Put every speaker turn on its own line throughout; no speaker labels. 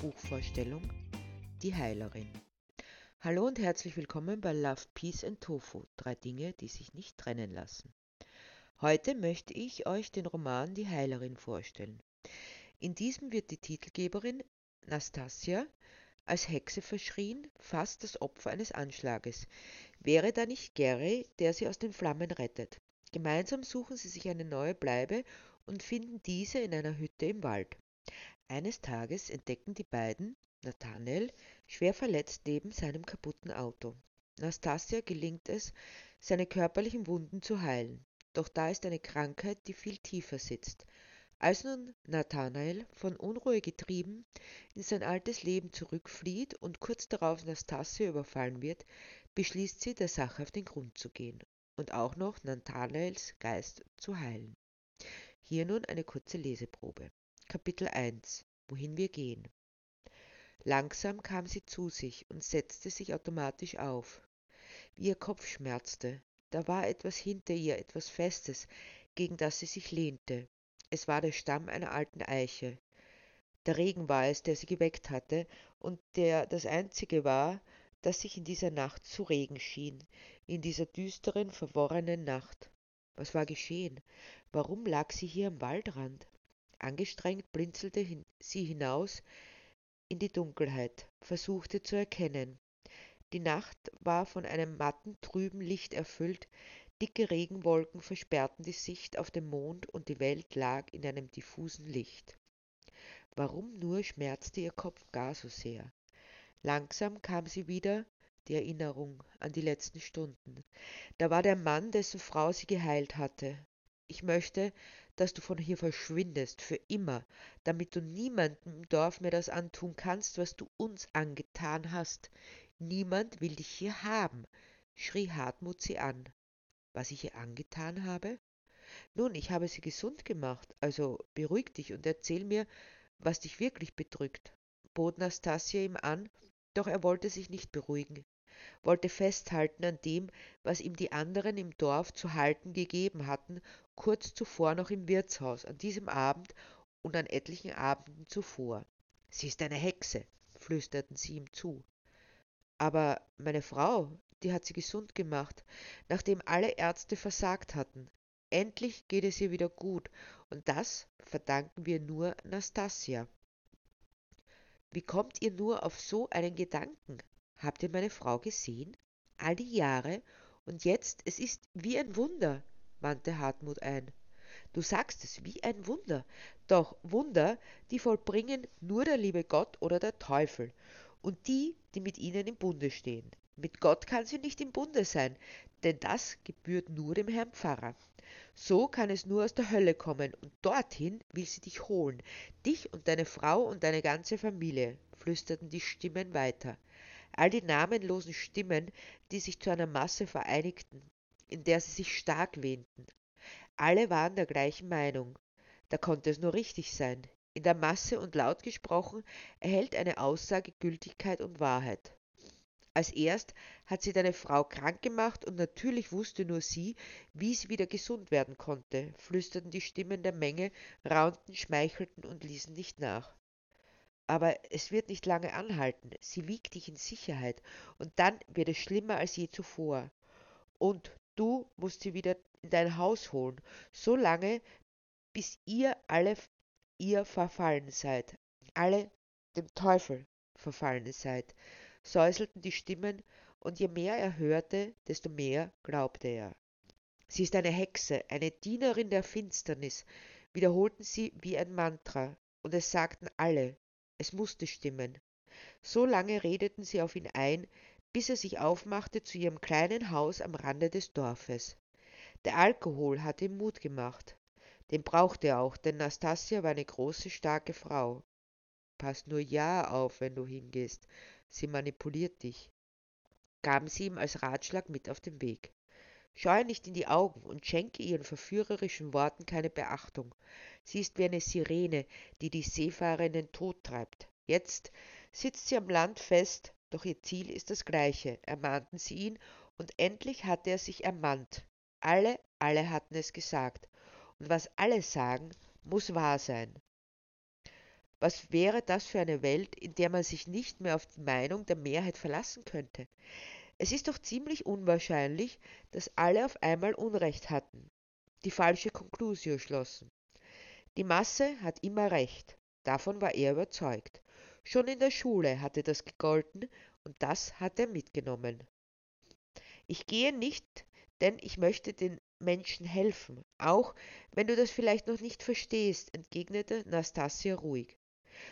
Buchvorstellung Die Heilerin. Hallo und herzlich willkommen bei Love, Peace and Tofu, drei Dinge, die sich nicht trennen lassen. Heute möchte ich euch den Roman Die Heilerin vorstellen. In diesem wird die Titelgeberin Nastasia als Hexe verschrien, fast das Opfer eines Anschlages. Wäre da nicht Gary, der sie aus den Flammen rettet? Gemeinsam suchen sie sich eine neue Bleibe und finden diese in einer Hütte im Wald. Eines Tages entdecken die beiden Nathanael schwer verletzt neben seinem kaputten Auto. Nastasia gelingt es, seine körperlichen Wunden zu heilen. Doch da ist eine Krankheit, die viel tiefer sitzt. Als nun Nathanael, von Unruhe getrieben, in sein altes Leben zurückflieht und kurz darauf Nastasia überfallen wird, beschließt sie, der Sache auf den Grund zu gehen und auch noch Nathanaels Geist zu heilen. Hier nun eine kurze Leseprobe. Kapitel 1 Wohin wir gehen. Langsam kam sie zu sich und setzte sich automatisch auf. Wie ihr Kopf schmerzte, da war etwas hinter ihr, etwas Festes, gegen das sie sich lehnte. Es war der Stamm einer alten Eiche. Der Regen war es, der sie geweckt hatte und der das einzige war, das sich in dieser Nacht zu regen schien, in dieser düsteren, verworrenen Nacht. Was war geschehen? Warum lag sie hier am Waldrand? Angestrengt blinzelte hin sie hinaus in die Dunkelheit, versuchte zu erkennen. Die Nacht war von einem matten, trüben Licht erfüllt, dicke Regenwolken versperrten die Sicht auf den Mond und die Welt lag in einem diffusen Licht. Warum nur schmerzte ihr Kopf gar so sehr? Langsam kam sie wieder, die Erinnerung an die letzten Stunden. Da war der Mann, dessen Frau sie geheilt hatte. Ich möchte, dass du von hier verschwindest, für immer, damit du niemandem im Dorf mehr das antun kannst, was du uns angetan hast. Niemand will dich hier haben, schrie Hartmut sie an. Was ich ihr angetan habe? Nun, ich habe sie gesund gemacht, also beruhig dich und erzähl mir, was dich wirklich bedrückt, bot Nastasia ihm an, doch er wollte sich nicht beruhigen wollte festhalten an dem, was ihm die anderen im Dorf zu halten gegeben hatten, kurz zuvor noch im Wirtshaus, an diesem Abend und an etlichen Abenden zuvor. Sie ist eine Hexe, flüsterten sie ihm zu. Aber meine Frau, die hat sie gesund gemacht, nachdem alle Ärzte versagt hatten. Endlich geht es ihr wieder gut, und das verdanken wir nur Nastasia. Wie kommt ihr nur auf so einen Gedanken? Habt ihr meine Frau gesehen? All die Jahre und jetzt, es ist wie ein Wunder, wandte Hartmut ein. Du sagst es, wie ein Wunder. Doch Wunder, die vollbringen nur der liebe Gott oder der Teufel und die, die mit ihnen im Bunde stehen. Mit Gott kann sie nicht im Bunde sein, denn das gebührt nur dem Herrn Pfarrer. So kann es nur aus der Hölle kommen, und dorthin will sie dich holen, dich und deine Frau und deine ganze Familie, flüsterten die Stimmen weiter all die namenlosen Stimmen, die sich zu einer Masse vereinigten, in der sie sich stark wähnten. Alle waren der gleichen Meinung. Da konnte es nur richtig sein. In der Masse und laut gesprochen erhält eine Aussage Gültigkeit und Wahrheit. Als erst hat sie deine Frau krank gemacht und natürlich wusste nur sie, wie sie wieder gesund werden konnte, flüsterten die Stimmen der Menge, raunten, schmeichelten und ließen nicht nach. Aber es wird nicht lange anhalten. Sie wiegt dich in Sicherheit und dann wird es schlimmer als je zuvor. Und du musst sie wieder in dein Haus holen, so lange, bis ihr alle ihr verfallen seid, alle dem Teufel verfallen seid, säuselten die Stimmen, und je mehr er hörte, desto mehr glaubte er. Sie ist eine Hexe, eine Dienerin der Finsternis, wiederholten sie wie ein Mantra, und es sagten alle, es musste stimmen. So lange redeten sie auf ihn ein, bis er sich aufmachte zu ihrem kleinen Haus am Rande des Dorfes. Der Alkohol hatte ihm Mut gemacht. Den brauchte er auch, denn Nastasia war eine große, starke Frau. Pass nur ja auf, wenn du hingehst. Sie manipuliert dich. Gaben sie ihm als Ratschlag mit auf den Weg. Scheue nicht in die Augen und schenke ihren verführerischen Worten keine Beachtung. Sie ist wie eine Sirene, die die Seefahrer in den Tod treibt. Jetzt sitzt sie am Land fest, doch ihr Ziel ist das gleiche, ermahnten sie ihn, und endlich hatte er sich ermannt. Alle, alle hatten es gesagt. Und was alle sagen, muss wahr sein. Was wäre das für eine Welt, in der man sich nicht mehr auf die Meinung der Mehrheit verlassen könnte? Es ist doch ziemlich unwahrscheinlich, dass alle auf einmal Unrecht hatten, die falsche Konklusio schlossen. Die Masse hat immer recht, davon war er überzeugt. Schon in der Schule hatte das gegolten und das hat er mitgenommen. Ich gehe nicht, denn ich möchte den Menschen helfen, auch wenn du das vielleicht noch nicht verstehst, entgegnete Nastasia ruhig.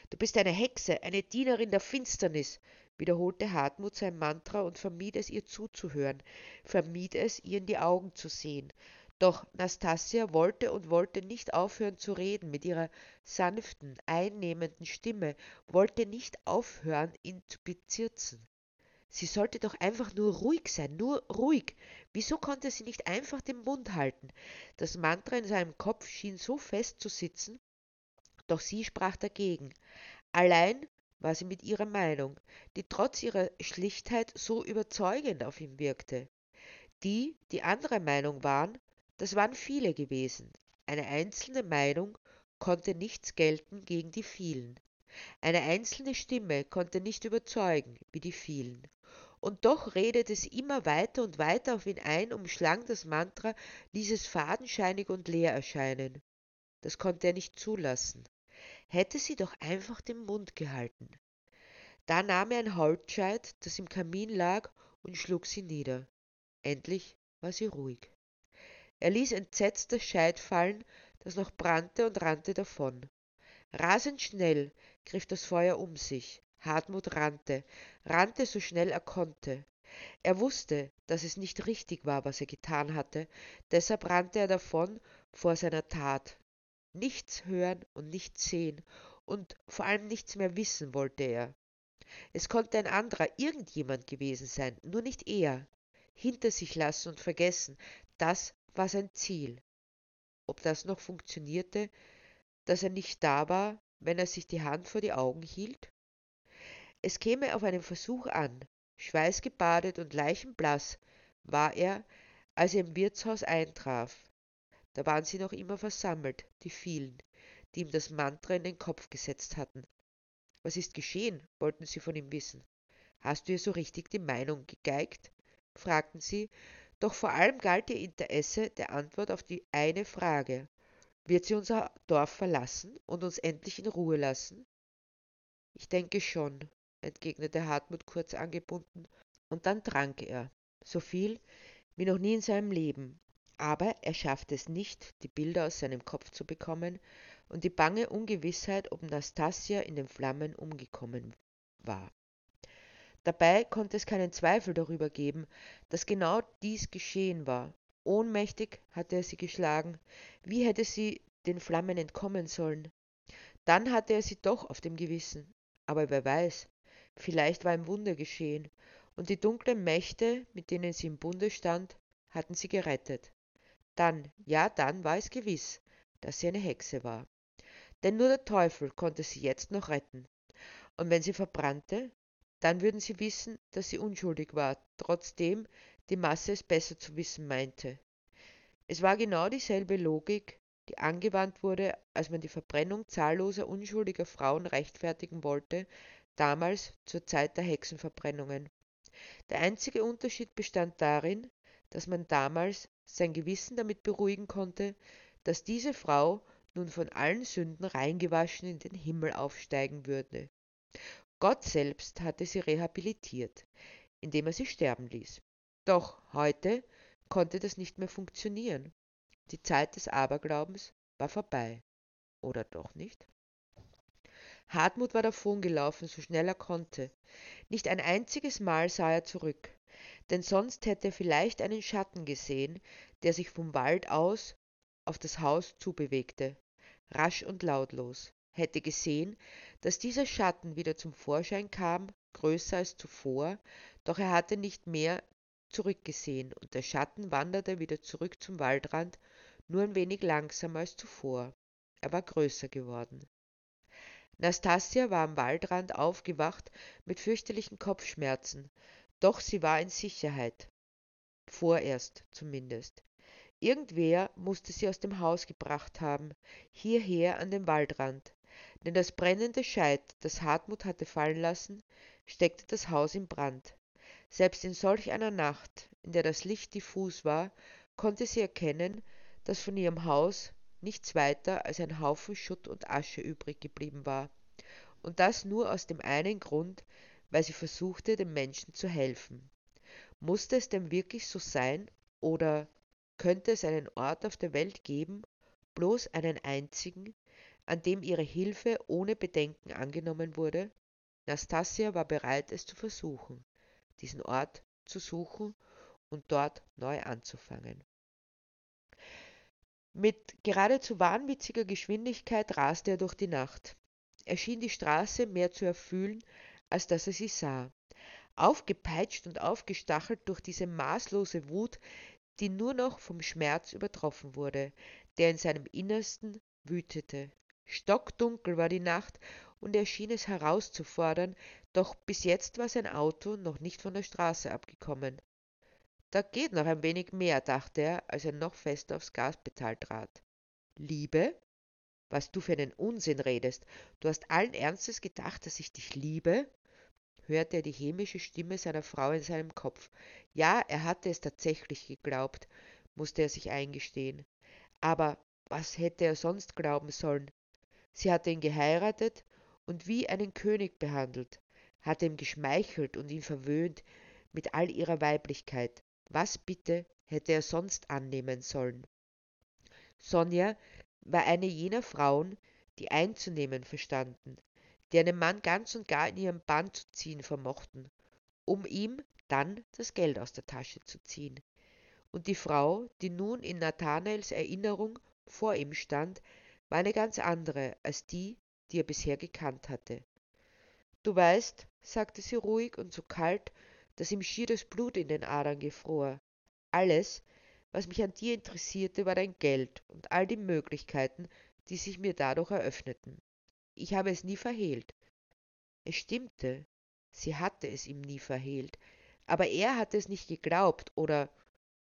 Du bist eine Hexe, eine Dienerin der Finsternis, wiederholte Hartmut sein Mantra und vermied es ihr zuzuhören, vermied es ihr in die Augen zu sehen. Doch Nastasia wollte und wollte nicht aufhören zu reden mit ihrer sanften, einnehmenden Stimme, wollte nicht aufhören, ihn zu bezirzen. Sie sollte doch einfach nur ruhig sein, nur ruhig. Wieso konnte sie nicht einfach den Mund halten? Das Mantra in seinem Kopf schien so fest zu sitzen, doch sie sprach dagegen. Allein war sie mit ihrer Meinung, die trotz ihrer Schlichtheit so überzeugend auf ihn wirkte. Die, die anderer Meinung waren, das waren viele gewesen. Eine einzelne Meinung konnte nichts gelten gegen die vielen. Eine einzelne Stimme konnte nicht überzeugen wie die vielen. Und doch redete sie immer weiter und weiter auf ihn ein, umschlang das Mantra, ließ es fadenscheinig und leer erscheinen. Das konnte er nicht zulassen hätte sie doch einfach den Mund gehalten. Da nahm er ein Holzscheit, das im Kamin lag, und schlug sie nieder. Endlich war sie ruhig. Er ließ entsetzt das Scheit fallen, das noch brannte und rannte davon. Rasend schnell griff das Feuer um sich. Hartmut rannte, rannte so schnell er konnte. Er wusste, dass es nicht richtig war, was er getan hatte, deshalb rannte er davon vor seiner Tat, Nichts hören und nichts sehen und vor allem nichts mehr wissen wollte er. Es konnte ein anderer, irgendjemand gewesen sein, nur nicht er. Hinter sich lassen und vergessen, das war sein Ziel. Ob das noch funktionierte, dass er nicht da war, wenn er sich die Hand vor die Augen hielt? Es käme auf einen Versuch an. Schweißgebadet und leichenblaß war er, als er im Wirtshaus eintraf. Da waren sie noch immer versammelt, die vielen, die ihm das Mantra in den Kopf gesetzt hatten. Was ist geschehen? wollten sie von ihm wissen. Hast du ihr so richtig die Meinung gegeigt? fragten sie, doch vor allem galt ihr Interesse der Antwort auf die eine Frage. Wird sie unser Dorf verlassen und uns endlich in Ruhe lassen? Ich denke schon, entgegnete Hartmut kurz angebunden, und dann trank er, so viel wie noch nie in seinem Leben, aber er schaffte es nicht, die Bilder aus seinem Kopf zu bekommen und die bange Ungewissheit, ob Nastasia in den Flammen umgekommen war. Dabei konnte es keinen Zweifel darüber geben, dass genau dies geschehen war. Ohnmächtig hatte er sie geschlagen. Wie hätte sie den Flammen entkommen sollen? Dann hatte er sie doch auf dem Gewissen. Aber wer weiß, vielleicht war ein Wunder geschehen, und die dunklen Mächte, mit denen sie im Bunde stand, hatten sie gerettet. Dann, ja, dann war es gewiss, dass sie eine Hexe war. Denn nur der Teufel konnte sie jetzt noch retten. Und wenn sie verbrannte, dann würden sie wissen, dass sie unschuldig war, trotzdem die Masse es besser zu wissen meinte. Es war genau dieselbe Logik, die angewandt wurde, als man die Verbrennung zahlloser unschuldiger Frauen rechtfertigen wollte, damals zur Zeit der Hexenverbrennungen. Der einzige Unterschied bestand darin, dass man damals sein Gewissen damit beruhigen konnte, dass diese Frau nun von allen Sünden reingewaschen in den Himmel aufsteigen würde. Gott selbst hatte sie rehabilitiert, indem er sie sterben ließ. Doch heute konnte das nicht mehr funktionieren. Die Zeit des Aberglaubens war vorbei. Oder doch nicht? Hartmut war davongelaufen, so schnell er konnte. Nicht ein einziges Mal sah er zurück denn sonst hätte er vielleicht einen Schatten gesehen, der sich vom Wald aus auf das Haus zubewegte, rasch und lautlos, hätte gesehen, dass dieser Schatten wieder zum Vorschein kam, größer als zuvor, doch er hatte nicht mehr zurückgesehen, und der Schatten wanderte wieder zurück zum Waldrand, nur ein wenig langsamer als zuvor. Er war größer geworden. Nastasia war am Waldrand aufgewacht mit fürchterlichen Kopfschmerzen, doch sie war in Sicherheit. Vorerst zumindest. Irgendwer musste sie aus dem Haus gebracht haben, hierher an den Waldrand. denn das brennende Scheit, das Hartmut hatte fallen lassen, steckte das Haus in Brand. Selbst in solch einer Nacht, in der das Licht diffus war, konnte sie erkennen, dass von ihrem Haus nichts weiter als ein Haufen Schutt und Asche übrig geblieben war, und das nur aus dem einen Grund, weil sie versuchte, den Menschen zu helfen. Musste es denn wirklich so sein, oder könnte es einen Ort auf der Welt geben, bloß einen einzigen, an dem ihre Hilfe ohne Bedenken angenommen wurde? Nastasia war bereit, es zu versuchen, diesen Ort zu suchen und dort neu anzufangen. Mit geradezu wahnwitziger Geschwindigkeit raste er durch die Nacht. Er schien die Straße mehr zu erfühlen, als dass er sie sah. Aufgepeitscht und aufgestachelt durch diese maßlose Wut, die nur noch vom Schmerz übertroffen wurde, der in seinem Innersten wütete. Stockdunkel war die Nacht, und er schien es herauszufordern, doch bis jetzt war sein Auto noch nicht von der Straße abgekommen. Da geht noch ein wenig mehr, dachte er, als er noch fester aufs Gaspedal trat. Liebe? Was du für einen Unsinn redest. Du hast allen Ernstes gedacht, dass ich dich liebe? hörte er die hämische Stimme seiner Frau in seinem Kopf. Ja, er hatte es tatsächlich geglaubt, musste er sich eingestehen. Aber was hätte er sonst glauben sollen? Sie hatte ihn geheiratet und wie einen König behandelt, hatte ihm geschmeichelt und ihn verwöhnt mit all ihrer Weiblichkeit. Was bitte hätte er sonst annehmen sollen? Sonja war eine jener Frauen, die einzunehmen verstanden, die einen Mann ganz und gar in ihren Bann zu ziehen vermochten, um ihm dann das Geld aus der Tasche zu ziehen. Und die Frau, die nun in Nathanaels Erinnerung vor ihm stand, war eine ganz andere als die, die er bisher gekannt hatte. Du weißt, sagte sie ruhig und so kalt, dass ihm schier das Blut in den Adern gefror. Alles, was mich an dir interessierte, war dein Geld und all die Möglichkeiten, die sich mir dadurch eröffneten. Ich habe es nie verhehlt. Es stimmte, sie hatte es ihm nie verhehlt, aber er hatte es nicht geglaubt oder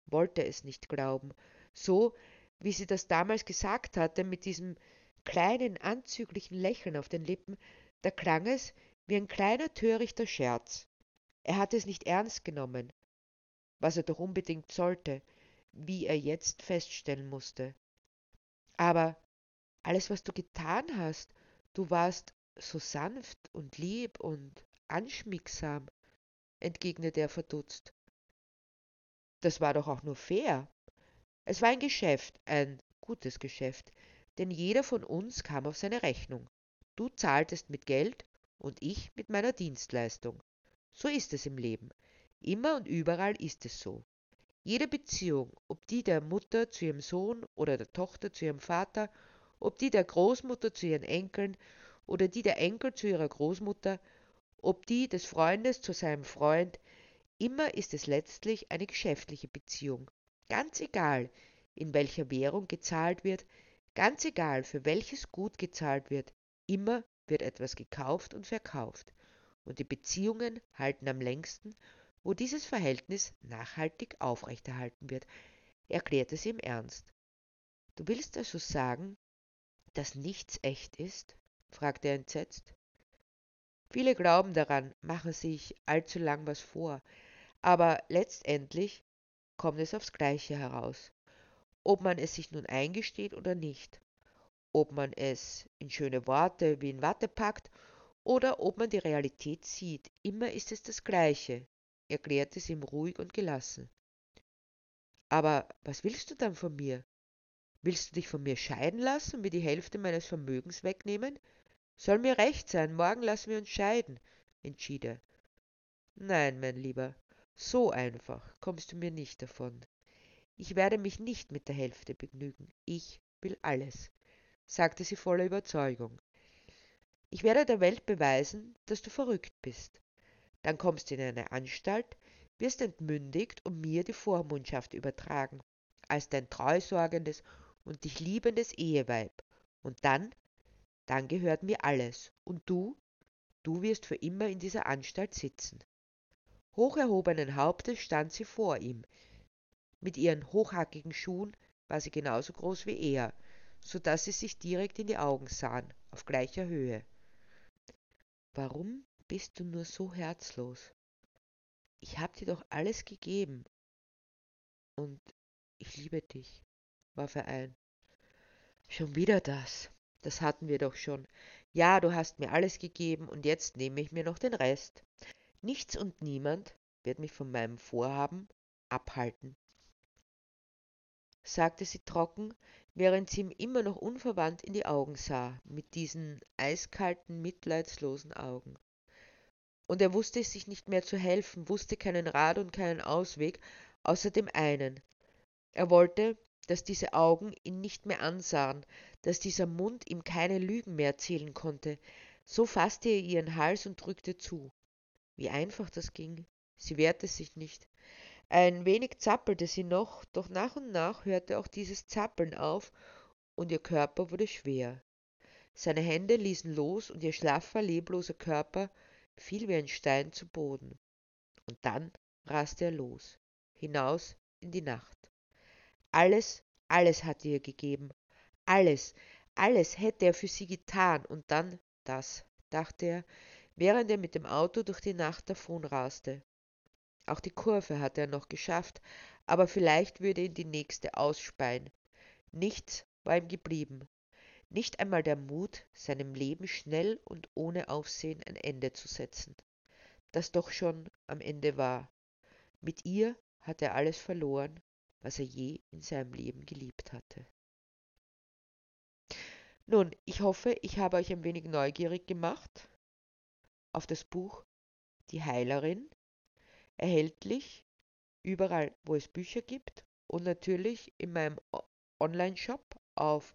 wollte es nicht glauben, so wie sie das damals gesagt hatte, mit diesem kleinen anzüglichen Lächeln auf den Lippen, da klang es wie ein kleiner törichter Scherz. Er hatte es nicht ernst genommen, was er doch unbedingt sollte, wie er jetzt feststellen musste. Aber alles, was du getan hast, du warst so sanft und lieb und anschmiegsam, entgegnete er verdutzt. Das war doch auch nur fair. Es war ein Geschäft, ein gutes Geschäft, denn jeder von uns kam auf seine Rechnung. Du zahltest mit Geld und ich mit meiner Dienstleistung. So ist es im Leben. Immer und überall ist es so. Jede Beziehung, ob die der Mutter zu ihrem Sohn oder der Tochter zu ihrem Vater, ob die der Großmutter zu ihren Enkeln oder die der Enkel zu ihrer Großmutter, ob die des Freundes zu seinem Freund, immer ist es letztlich eine geschäftliche Beziehung. Ganz egal, in welcher Währung gezahlt wird, ganz egal, für welches Gut gezahlt wird, immer wird etwas gekauft und verkauft und die Beziehungen halten am längsten, wo dieses Verhältnis nachhaltig aufrechterhalten wird, erklärte sie im Ernst. Du willst also sagen, dass nichts echt ist? fragte er entsetzt. Viele glauben daran, machen sich allzu lang was vor, aber letztendlich kommt es aufs Gleiche heraus, ob man es sich nun eingesteht oder nicht, ob man es in schöne Worte wie in Watte packt oder ob man die Realität sieht. Immer ist es das Gleiche, erklärte sie ihm ruhig und gelassen. Aber was willst du dann von mir? Willst du dich von mir scheiden lassen, mir die Hälfte meines Vermögens wegnehmen? Soll mir recht sein, morgen lassen wir uns scheiden, entschied er. Nein, mein Lieber, so einfach kommst du mir nicht davon. Ich werde mich nicht mit der Hälfte begnügen. Ich will alles, sagte sie voller Überzeugung. Ich werde der Welt beweisen, dass du verrückt bist. Dann kommst du in eine Anstalt, wirst entmündigt und mir die Vormundschaft übertragen, als dein treusorgendes und dich liebendes Eheweib. Und dann, dann gehört mir alles. Und du, du wirst für immer in dieser Anstalt sitzen. Hoch erhobenen Hauptes stand sie vor ihm. Mit ihren hochhackigen Schuhen war sie genauso groß wie er, so dass sie sich direkt in die Augen sahen, auf gleicher Höhe. Warum bist du nur so herzlos? Ich hab dir doch alles gegeben. Und ich liebe dich, warf er ein. Schon wieder das. Das hatten wir doch schon. Ja, du hast mir alles gegeben und jetzt nehme ich mir noch den Rest. Nichts und niemand wird mich von meinem Vorhaben abhalten, sagte sie trocken, während sie ihm immer noch unverwandt in die Augen sah, mit diesen eiskalten, mitleidslosen Augen. Und er wusste sich nicht mehr zu helfen, wusste keinen Rat und keinen Ausweg, außer dem einen. Er wollte, dass diese Augen ihn nicht mehr ansahen, dass dieser Mund ihm keine Lügen mehr erzählen konnte. So fasste er ihren Hals und drückte zu. Wie einfach das ging. Sie wehrte sich nicht. Ein wenig zappelte sie noch, doch nach und nach hörte auch dieses Zappeln auf und ihr Körper wurde schwer. Seine Hände ließen los und ihr schlaffer, lebloser Körper fiel wie ein Stein zu Boden. Und dann raste er los, hinaus in die Nacht. Alles, alles hatte er gegeben. Alles, alles hätte er für sie getan und dann das, dachte er, während er mit dem Auto durch die Nacht davonraste. Auch die Kurve hatte er noch geschafft, aber vielleicht würde ihn die nächste ausspeien. Nichts war ihm geblieben. Nicht einmal der Mut, seinem Leben schnell und ohne Aufsehen ein Ende zu setzen, das doch schon am Ende war. Mit ihr hatte er alles verloren, was er je in seinem Leben geliebt hatte. Nun, ich hoffe, ich habe euch ein wenig neugierig gemacht auf das Buch Die Heilerin erhältlich überall, wo es Bücher gibt und natürlich in meinem Online-Shop auf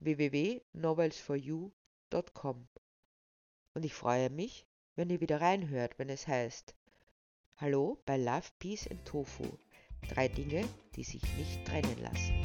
www.novelsforyou.com. Und ich freue mich, wenn ihr wieder reinhört, wenn es heißt Hallo bei Love, Peace and Tofu. Drei Dinge, die sich nicht trennen lassen.